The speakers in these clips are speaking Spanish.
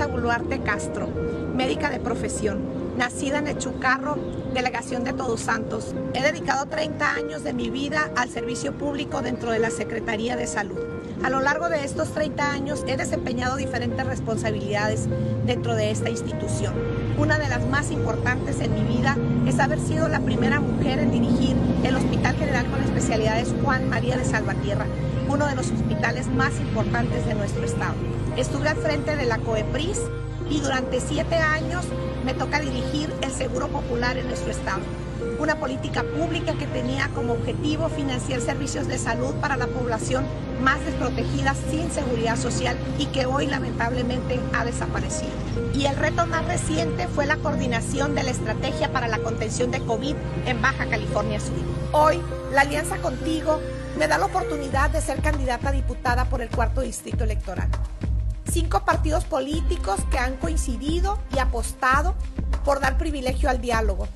Luisa Buluarte Castro, médica de profesión, nacida en Echucarro, delegación de Todos Santos. He dedicado 30 años de mi vida al servicio público dentro de la Secretaría de Salud. A lo largo de estos 30 años he desempeñado diferentes responsabilidades dentro de esta institución. Una de las más importantes en mi vida es haber sido la primera mujer en dirigir el Hospital General con Especialidades Juan María de Salvatierra, uno de los hospitales más importantes de nuestro estado. Estuve al frente de la COEPRIS y durante siete años me toca dirigir el Seguro Popular en nuestro estado. Una política pública que tenía como objetivo financiar servicios de salud para la población más desprotegida sin seguridad social y que hoy lamentablemente ha desaparecido. Y el reto más reciente fue la coordinación de la estrategia para la contención de COVID en Baja California Sur. Hoy, la alianza contigo me da la oportunidad de ser candidata a diputada por el cuarto distrito electoral cinco partidos políticos que han coincidido y apostado por dar privilegio al diálogo,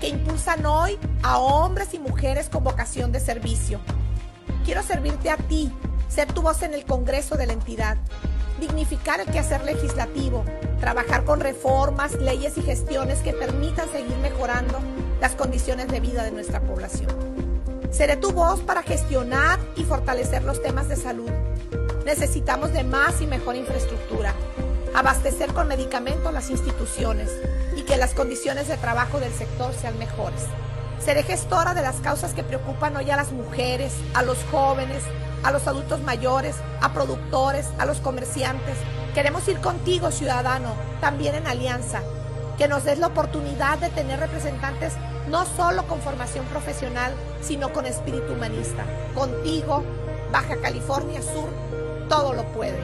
que impulsan hoy a hombres y mujeres con vocación de servicio. Quiero servirte a ti, ser tu voz en el Congreso de la entidad, dignificar el quehacer legislativo, trabajar con reformas, leyes y gestiones que permitan seguir mejorando las condiciones de vida de nuestra población. Seré tu voz para gestionar y fortalecer los temas de salud Necesitamos de más y mejor infraestructura, abastecer con medicamentos las instituciones y que las condiciones de trabajo del sector sean mejores. Seré gestora de las causas que preocupan hoy a las mujeres, a los jóvenes, a los adultos mayores, a productores, a los comerciantes. Queremos ir contigo, ciudadano, también en alianza, que nos des la oportunidad de tener representantes no solo con formación profesional, sino con espíritu humanista. Contigo, Baja California Sur todo lo puede.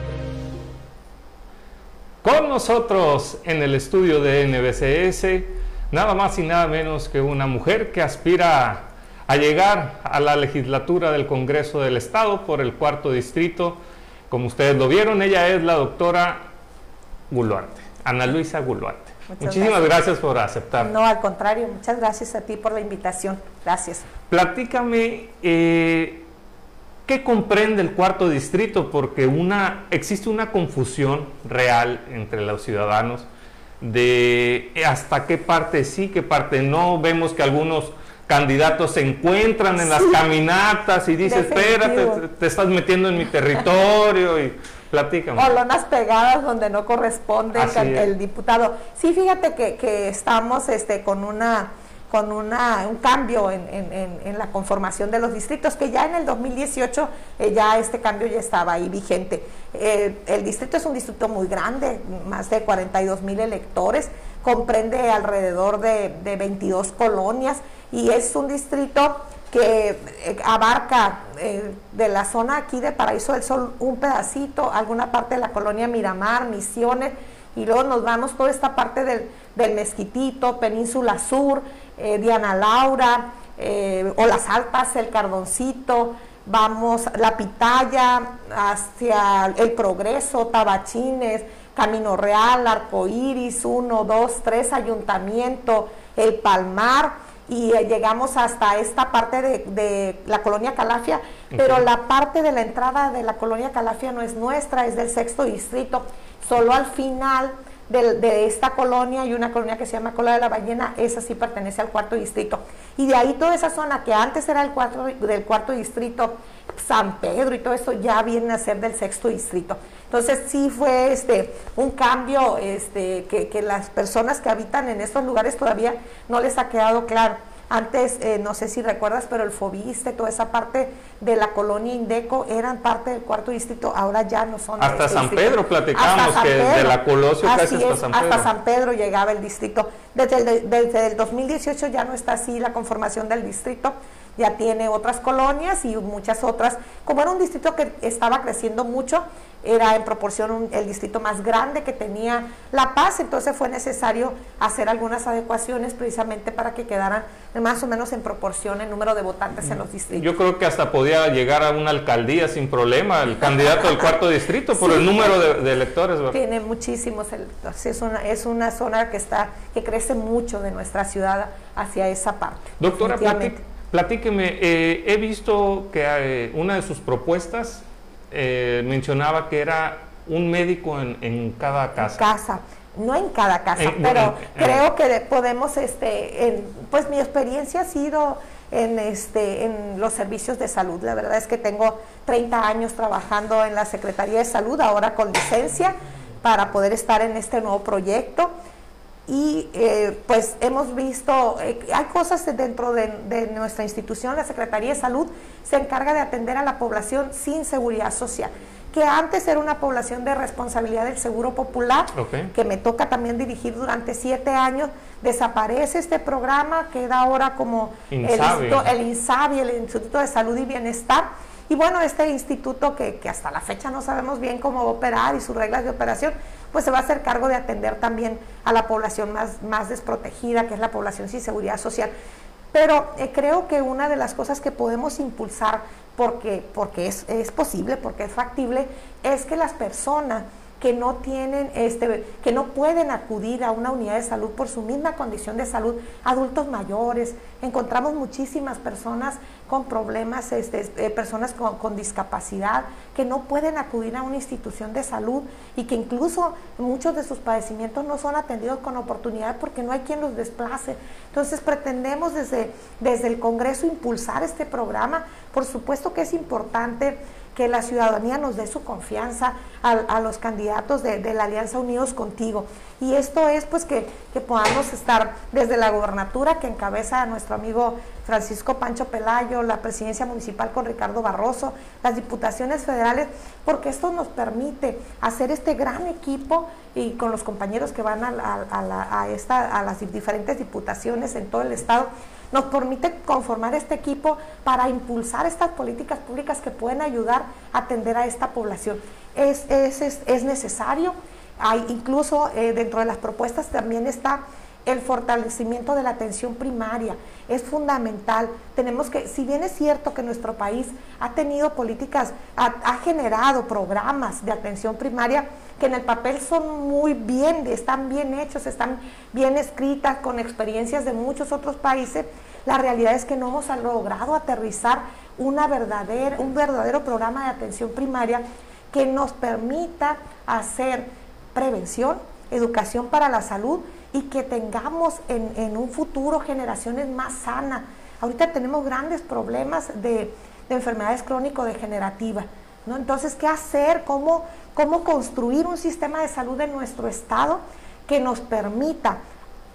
Con nosotros en el estudio de NBCS, nada más y nada menos que una mujer que aspira a llegar a la legislatura del Congreso del Estado por el cuarto distrito. Como ustedes lo vieron, ella es la doctora Guluarte, Ana Luisa Guluarte. Muchísimas gracias. por aceptar. No, al contrario, muchas gracias a ti por la invitación. Gracias. Platícame, eh, ¿Qué comprende el cuarto distrito? Porque una, existe una confusión real entre los ciudadanos de hasta qué parte sí, qué parte no. Vemos que algunos candidatos se encuentran en las caminatas y dicen, espérate, te, estás metiendo en mi territorio y platícame. O lonas pegadas donde no corresponde el, diputado. Sí, fíjate que, que estamos este, con una con una, un cambio en, en, la conformación de los distritos, que ya en el 2018 eh, ya este cambio ya estaba ahí vigente. Eh, el distrito es un distrito muy grande, más de 42 mil electores, comprende alrededor de, de 22 colonias y es un distrito que eh, abarca de la zona aquí de Paraíso del Sol un pedacito, alguna parte de la colonia Miramar, Misiones, y luego nos vamos toda esta parte del, del Mezquitito, Península Sur, eh, Diana Laura, eh, o las Altas, el Cardoncito, vamos La Pitaya, hacia el Progreso, Tabachines, Camino Real, Arcoíris, 1, 2, 3, Ayuntamiento, el Palmar, y eh, llegamos hasta esta parte de, la colonia Calafia, pero la parte de la entrada de la colonia Calafia no es nuestra, es del sexto distrito, solo al final de, esta colonia y una colonia que se llama Cola de la Ballena, esa sí pertenece al cuarto distrito. Y de ahí toda esa zona que antes era el cuarto, del cuarto distrito, San Pedro y todo eso ya viene a ser del sexto distrito. Entonces sí fue este un cambio este, que, que las personas que habitan en estos lugares todavía no les ha quedado claro. Antes, eh, no sé si recuerdas, pero el Fobiste, toda esa parte de la colonia Indeco eran parte del cuarto distrito, ahora ya no son. Hasta San Pedro platicamos que de la Colosio casi hasta San Pedro. Hasta San Pedro llegaba el distrito. Desde el, desde el 2018 ya no está así la conformación del distrito ya tiene otras colonias y muchas otras. Como era un distrito que estaba creciendo mucho, era en proporción el distrito más grande que tenía La Paz, entonces fue necesario hacer algunas adecuaciones precisamente para que quedaran más o menos en proporción el número de votantes en los distritos. Yo creo que hasta podía llegar a una alcaldía sin problema el candidato del cuarto distrito por el número de, electores. Tiene muchísimos electores, es una, es una zona que, está, que crece mucho de nuestra ciudad hacia esa parte. Doctora, platíqueme, eh, he visto que eh, una de sus propuestas eh, mencionaba que era un médico en, cada casa. casa no en cada casa, pero creo que podemos, este, pues mi experiencia ha sido en, este, en los servicios de salud. La verdad es que tengo 30 años trabajando en la Secretaría de Salud, ahora con licencia, para poder estar en este nuevo proyecto. Y eh, pues hemos visto, eh, hay cosas dentro de, de nuestra institución, la Secretaría de Salud se encarga de atender a la población sin seguridad social que antes era una población de responsabilidad del Seguro Popular, que me toca también dirigir durante siete años. Desaparece este programa, queda ahora como el, el INSABI, el Instituto de Salud y Bienestar. Y bueno, este instituto que, que, hasta la fecha no sabemos bien cómo va a operar y sus reglas de operación, pues se va a hacer cargo de atender también a la población más, más desprotegida, que es la población sin seguridad social. Pero eh, creo que una de las cosas que podemos impulsar porque, porque es, es posible, porque es factible, es que las personas que no tienen, este, que no pueden acudir a una unidad de salud por su misma condición de salud, adultos mayores, encontramos muchísimas personas con problemas, este, eh, personas con, discapacidad, que no pueden acudir a una institución de salud y que incluso muchos de sus padecimientos no son atendidos con oportunidad porque no hay quien los desplace. Entonces pretendemos desde, desde el Congreso impulsar este programa. Por supuesto que es importante que la ciudadanía nos dé su confianza a, los candidatos de, la Alianza Unidos Contigo. Y esto es pues que, podamos estar desde la gobernatura que encabeza nuestro amigo Francisco Pancho Pelayo, la presidencia municipal con Ricardo Barroso, las diputaciones federales, porque esto nos permite hacer este gran equipo y con los compañeros que van a, esta, a las diferentes diputaciones en todo el estado nos permite conformar este equipo para impulsar estas políticas públicas que pueden ayudar a atender a esta población. Es, es, necesario, hay incluso eh, dentro de las propuestas también está el fortalecimiento de la atención primaria es fundamental. Tenemos que, si bien es cierto que nuestro país ha tenido políticas, ha, generado programas de atención primaria que en el papel son muy bien, están bien hechos, están bien escritas, con experiencias de muchos otros países, la realidad es que no hemos logrado aterrizar una verdadera, un verdadero programa de atención primaria que nos permita hacer prevención, educación para la salud y que tengamos en, un futuro generaciones más sanas. Ahorita tenemos grandes problemas de, enfermedades crónico-degenerativas. ¿no? Entonces, ¿qué hacer? ¿Cómo, ¿Cómo construir un sistema de salud en nuestro estado que nos permita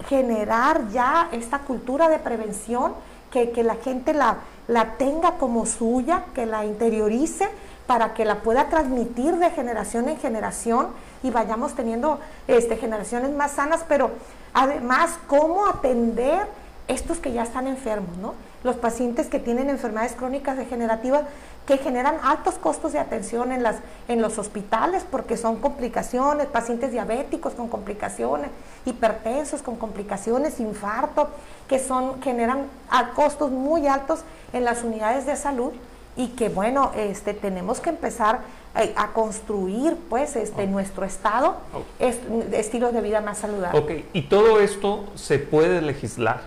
generar ya esta cultura de prevención, que, la gente la, la tenga como suya, que la interiorice para que la pueda transmitir de generación en generación y vayamos teniendo este, generaciones más sanas, pero además cómo atender estos que ya están enfermos, ¿no? Los pacientes que tienen enfermedades crónicas degenerativas que generan altos costos de atención en, las, en los hospitales porque son complicaciones, pacientes diabéticos con complicaciones, hipertensos con complicaciones, infarto, que son, generan a costos muy altos en las unidades de salud y que bueno, este, tenemos que empezar eh, a construir pues este nuestro estado es, estilos de vida más saludables. Ok, y todo esto se puede legislar.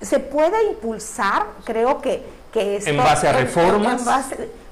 Se puede impulsar, creo que, que ¿En base a reformas?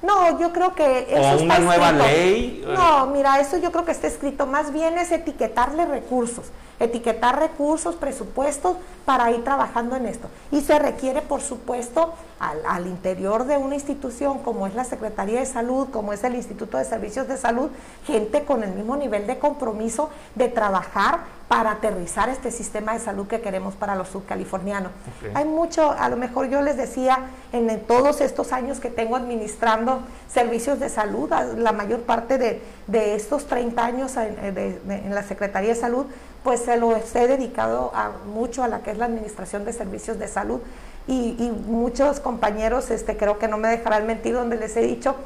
No, yo creo que eso ¿O una nueva ley? No, mira, eso yo creo que está escrito. Más bien es etiquetarle recursos etiquetar recursos, presupuestos para ir trabajando en esto. Y se requiere, por supuesto, al, interior de una institución como es la Secretaría de Salud, como es el Instituto de Servicios de Salud, gente con el mismo nivel de compromiso de trabajar para aterrizar este sistema de salud que queremos para los subcalifornianos. Hay mucho, a lo mejor yo les decía, en, todos estos años que tengo administrando servicios de salud, la mayor parte de, estos 30 años en la Secretaría de Salud, pues se lo he dedicado a, mucho a la que es la administración de servicios de salud. Y, muchos compañeros este, creo que no me dejarán mentir donde les he dicho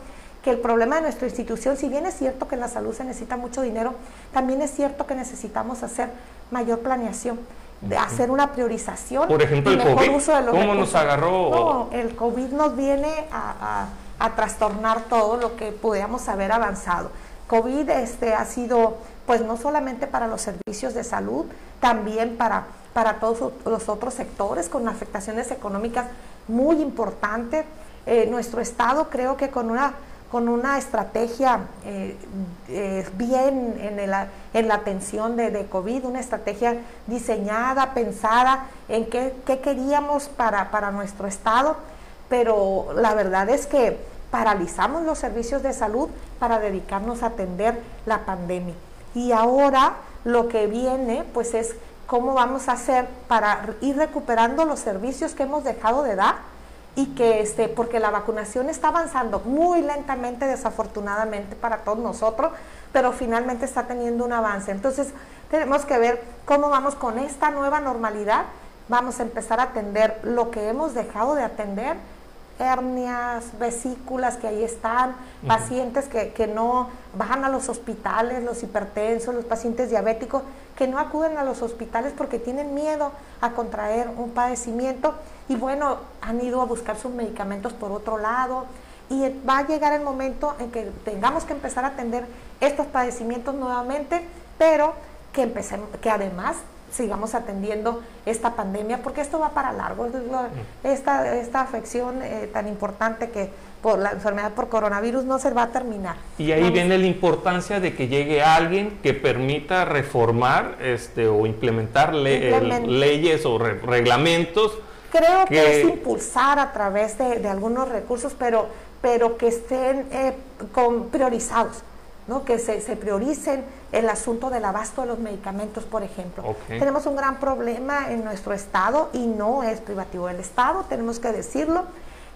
que el problema de nuestra institución, si bien es cierto que en la salud se necesita mucho dinero, también es cierto que necesitamos hacer mayor planeación, de hacer una priorización Por ejemplo, el mejor COVID, uso de los ¿cómo nos agarró? No, el COVID nos viene a, a, trastornar todo lo que pudiéramos haber avanzado. COVID este, ha sido pues no solamente para los servicios de salud, también para, para todos los otros sectores con afectaciones económicas muy importantes. Eh, nuestro Estado creo que con una con una estrategia eh, eh, bien en, en, la atención de, de, COVID, una estrategia diseñada, pensada en qué, qué queríamos para, para nuestro estado, pero la verdad es que paralizamos los servicios de salud para dedicarnos a atender la pandemia. Y ahora lo que viene pues es cómo vamos a hacer para ir recuperando los servicios que hemos dejado de dar y que este, porque la vacunación está avanzando muy lentamente, desafortunadamente para todos nosotros, pero finalmente está teniendo un avance. Entonces, tenemos que ver cómo vamos con esta nueva normalidad. Vamos a empezar a atender lo que hemos dejado de atender hernias, vesículas que ahí están, pacientes que, que, no bajan a los hospitales, los hipertensos, los pacientes diabéticos, que no acuden a los hospitales porque tienen miedo a contraer un padecimiento. Y bueno, han ido a buscar sus medicamentos por otro lado. Y va a llegar el momento en que tengamos que empezar a atender estos padecimientos nuevamente, pero que empecemos, que además sigamos atendiendo esta pandemia, porque esto va para largo. Esta, esta afección eh, tan importante que por la enfermedad por coronavirus no se va a terminar. Y ahí viene la importancia de que llegue alguien que permita reformar este, o implementar leyes o reglamentos. Creo que, es impulsar a través de, algunos recursos, pero, pero que estén eh, con, priorizados. ¿No? que se, se, prioricen el asunto del abasto de los medicamentos, por ejemplo. Tenemos un gran problema en nuestro estado y no es privativo del estado, tenemos que decirlo.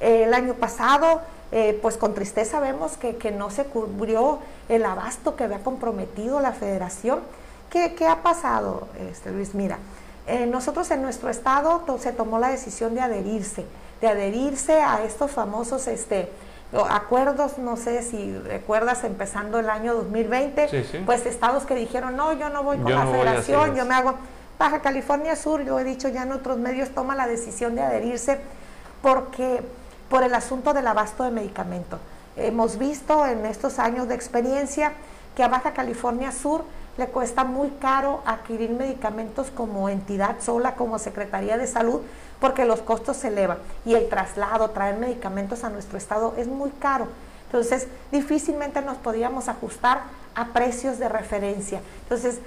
Eh, el año pasado, eh, pues con tristeza vemos que, que, no se cubrió el abasto que había comprometido la federación. ¿Qué, qué ha pasado, este, Luis? Mira, eh, nosotros en nuestro estado se tomó la decisión de adherirse, de adherirse a estos famosos este, acuerdos, no sé si recuerdas, empezando el año 2020, pues estados que dijeron, no, yo no voy con la federación, yo me hago... Baja California Sur, yo he dicho ya en otros medios, toma la decisión de adherirse porque por el asunto del abasto de medicamentos. Hemos visto en estos años de experiencia que a Baja California Sur le cuesta muy caro adquirir medicamentos como entidad sola, como Secretaría de Salud, porque los costos se elevan y el traslado, traer medicamentos a nuestro estado es muy caro. Entonces, difícilmente nos podíamos ajustar a precios de referencia. Entonces,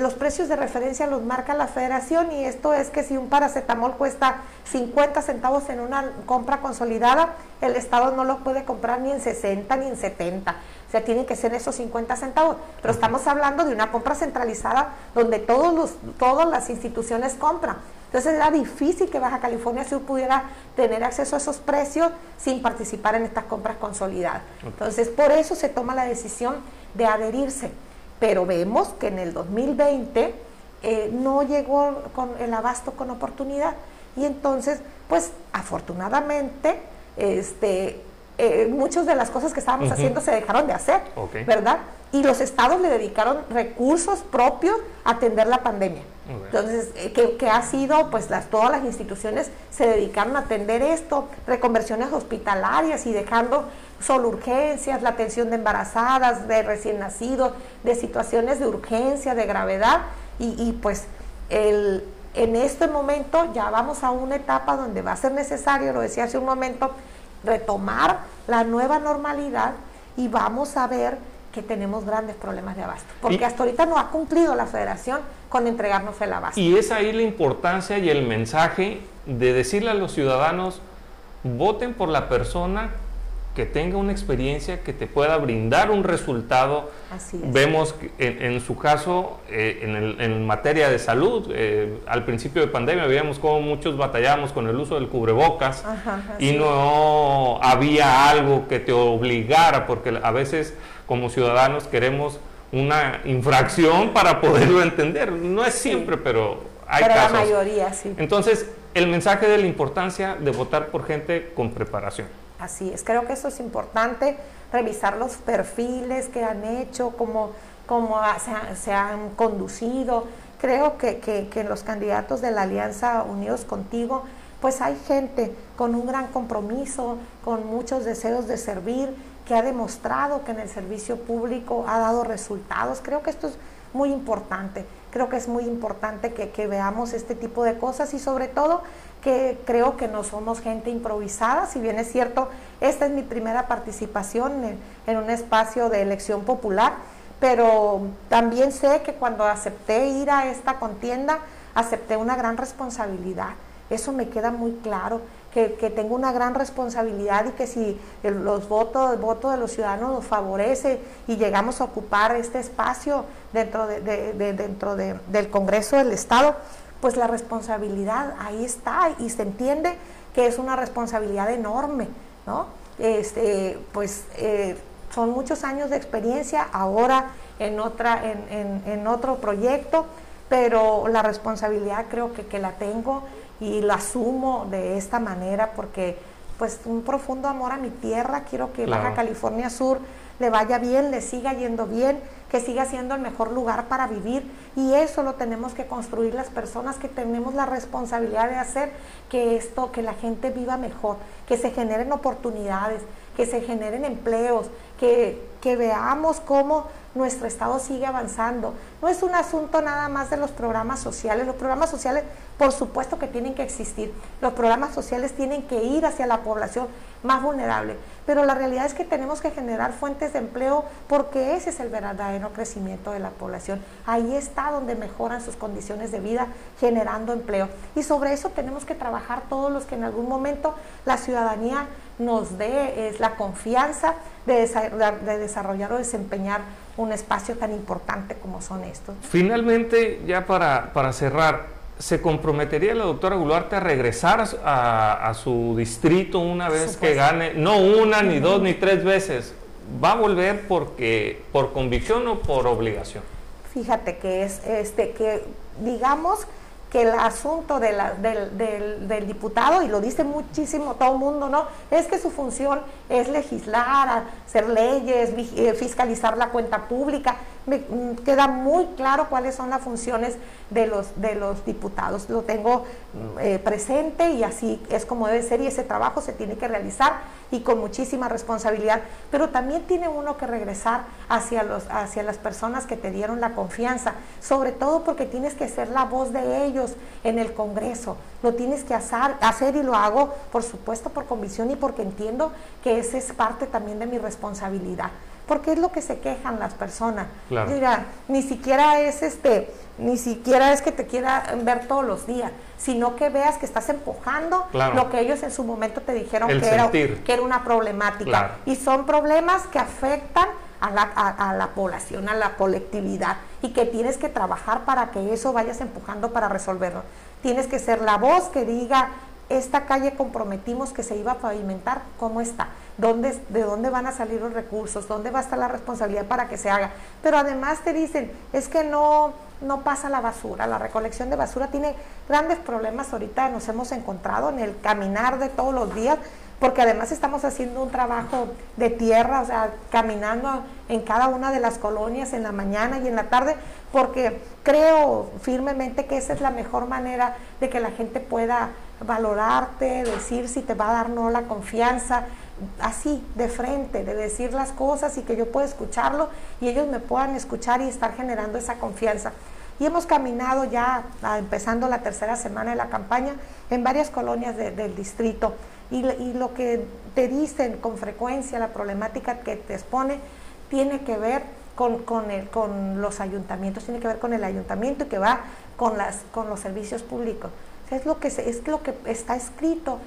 los precios de referencia los marca la federación y esto es que si un paracetamol cuesta 50 centavos en una compra consolidada, el Estado no lo puede comprar ni en 60 ni en 70. O sea, tienen que ser esos 50 centavos. Pero estamos hablando de una compra centralizada donde todos los, todas las instituciones compran. Entonces era difícil que Baja California Sur pudiera tener acceso a esos precios sin participar en estas compras consolidadas. Entonces por eso se toma la decisión de adherirse. Pero vemos que en el 2020 eh, no llegó con el abasto con oportunidad y entonces, pues afortunadamente, este, eh, muchas de las cosas que estábamos haciendo se dejaron de hacer, ¿verdad? Y los estados le dedicaron recursos propios a atender la pandemia. Entonces, eh, que, ha sido, pues las, todas las instituciones se dedicaron a atender esto, reconversiones hospitalarias y dejando solo urgencias, la atención de embarazadas, de recién nacidos, de situaciones de urgencia, de gravedad, y, pues el, en este momento ya vamos a una etapa donde va a ser necesario, lo decía hace un momento, retomar la nueva normalidad y vamos a ver que tenemos grandes problemas de abasto, porque hasta ahorita no ha cumplido la federación con entregarnos el abasto. Y es ahí la importancia y el mensaje de decirle a los ciudadanos, voten por la persona que tenga una experiencia que te pueda brindar un resultado. Vemos en, su caso, eh, en, materia de salud, eh, al principio de pandemia veíamos cómo muchos batallábamos con el uso del cubrebocas y no había algo que te obligara, porque a veces como ciudadanos queremos una infracción para poderlo entender. No es siempre, pero hay pero casos. la mayoría, sí. Entonces, el mensaje de la importancia de votar por gente con preparación. Así es, creo que eso es importante, revisar los perfiles que han hecho, cómo, cómo se, han conducido. Creo que, que, que los candidatos de la Alianza Unidos Contigo, pues hay gente con un gran compromiso, con muchos deseos de servir, que ha demostrado que en el servicio público ha dado resultados. Creo que esto es muy importante. Creo que es muy importante que, veamos este tipo de cosas y sobre todo que creo que no somos gente improvisada, si bien es cierto, esta es mi primera participación en, un espacio de elección popular, pero también sé que cuando acepté ir a esta contienda, acepté una gran responsabilidad. Eso me queda muy claro, que, tengo una gran responsabilidad y que si los votos, el de los ciudadanos nos favorece y llegamos a ocupar este espacio dentro, dentro del Congreso del Estado, pues la responsabilidad ahí está y se entiende que es una responsabilidad enorme, ¿no? Este, pues eh, son muchos años de experiencia ahora en, otra, en, otro proyecto, pero la responsabilidad creo que, que la tengo y la asumo de esta manera porque pues un profundo amor a mi tierra, quiero que Baja California Sur le vaya bien, le siga yendo bien que siga siendo el mejor lugar para vivir. Y eso lo tenemos que construir las personas que tenemos la responsabilidad de hacer que esto, que la gente viva mejor, que se generen oportunidades, que se generen empleos, que, que veamos cómo nuestro Estado sigue avanzando. No es un asunto nada más de los programas sociales. Los programas sociales, por supuesto que tienen que existir. Los programas sociales tienen que ir hacia la población más vulnerable. Pero la realidad es que tenemos que generar fuentes de empleo porque ese es el verdadero crecimiento de la población. Ahí está donde mejoran sus condiciones de vida generando empleo. Y sobre eso tenemos que trabajar todos los que en algún momento la ciudadanía nos dé es la confianza de, desarrollar o desempeñar un espacio tan importante como son estos. Finalmente, ya para, para cerrar, ¿se comprometería la doctora Guluarte a regresar a, su distrito una vez que gane? No una, ni dos, ni tres veces. ¿Va a volver porque por convicción o por obligación? Fíjate que es este que digamos que el asunto del, del, diputado, y lo dice muchísimo todo el mundo, ¿no? Es que su función es legislar, hacer leyes, eh, fiscalizar la cuenta pública. Me mm, queda muy claro cuáles son las funciones de los, de los diputados. Lo tengo mm, eh, presente y así es como debe ser y ese trabajo se tiene que realizar y con muchísima responsabilidad. Pero también tiene uno que regresar hacia, los, hacia las personas que te dieron la confianza, sobre todo porque tienes que ser la voz de ellos en el Congreso. Lo tienes que hacer, hacer y lo hago, por supuesto, por convicción y porque entiendo que esa es parte también de mi responsabilidad porque es lo que se quejan las personas. Mira, ni siquiera es este, ni siquiera es que te quiera ver todos los días, sino que veas que estás empujando lo que ellos en su momento te dijeron que era, que era, una problemática. Y son problemas que afectan a la, a la, población, a la colectividad, y que tienes que trabajar para que eso vayas empujando para resolverlo. Tienes que ser la voz que diga, esta calle comprometimos que se iba a pavimentar, ¿cómo está? ¿Dónde, ¿De dónde van a salir los recursos? ¿Dónde va a estar la responsabilidad para que se haga? Pero además te dicen, es que no, no pasa la basura, la recolección de basura tiene grandes problemas ahorita, nos hemos encontrado en el caminar de todos los días, porque además estamos haciendo un trabajo de tierra, o sea, caminando en cada una de las colonias en la mañana y en la tarde, porque creo firmemente que esa es la mejor manera de que la gente pueda valorarte, decir si te va a dar no la confianza, así de frente, de decir las cosas y que yo pueda escucharlo y ellos me puedan escuchar y estar generando esa confianza. Y hemos caminado ya, ah, empezando la tercera semana de la campaña, en varias colonias del distrito. Y, lo que te dicen con frecuencia, la problemática que te expone, tiene que ver con, con los ayuntamientos, tiene que ver con el ayuntamiento y que va con, las, con los servicios públicos. Es lo que, es lo que está escrito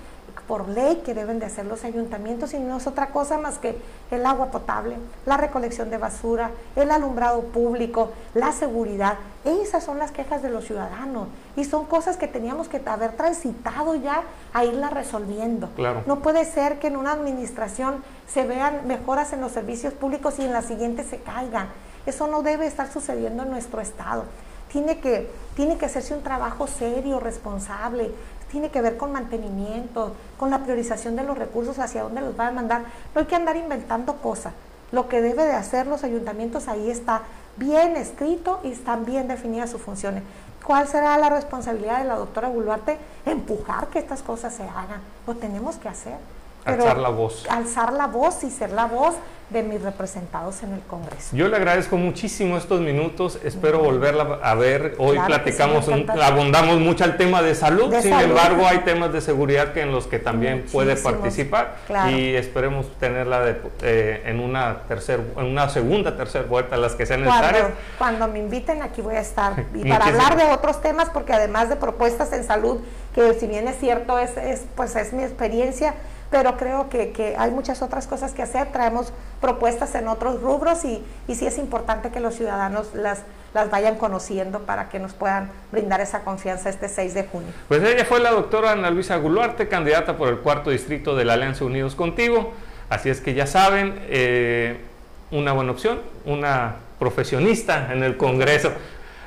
por ley que deben de hacer los ayuntamientos y no es otra cosa más que el agua potable, la recolección de basura, el alumbrado público, la seguridad. Esas son las quejas de los ciudadanos y son cosas que teníamos que haber transitado ya a irlas resolviendo. No puede ser que en una administración se vean mejoras en los servicios públicos y en la siguiente se caigan. Eso no debe estar sucediendo en nuestro estado tiene que, tiene que hacerse un trabajo serio, responsable, tiene que ver con mantenimiento, con la priorización de los recursos, hacia dónde los van a mandar. No hay que andar inventando cosas. Lo que debe de hacer los ayuntamientos ahí está bien escrito y están bien definidas sus funciones. ¿Cuál será la responsabilidad de la doctora Buluarte? Empujar que estas cosas se hagan. Lo tenemos que hacer. Alzar la voz. Alzar la voz y ser la voz de mis representados en el Congreso. Yo le agradezco muchísimo estos minutos, espero volverla a ver. Hoy platicamos, abundamos mucho al tema de salud, sin embargo hay temas de seguridad que en los que también puede participar y esperemos tenerla eh, en una tercer, en una segunda, tercera vuelta, las que sean necesarias. Cuando, me inviten aquí voy a estar y para hablar de otros temas, porque además de propuestas en salud, que si bien es cierto, es, es pues es mi experiencia, pero creo que, hay muchas otras cosas que hacer, traemos propuestas en otros rubros y, y sí es importante que los ciudadanos las, las vayan conociendo para que nos puedan brindar esa confianza este 6 de junio. Pues ella fue la doctora Ana Luisa Guluarte, candidata por el cuarto distrito de la Alianza Unidos Contigo, así es que ya saben, eh, una buena opción, una profesionista en el Congreso.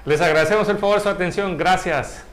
Les agradecemos el favor de su atención, gracias.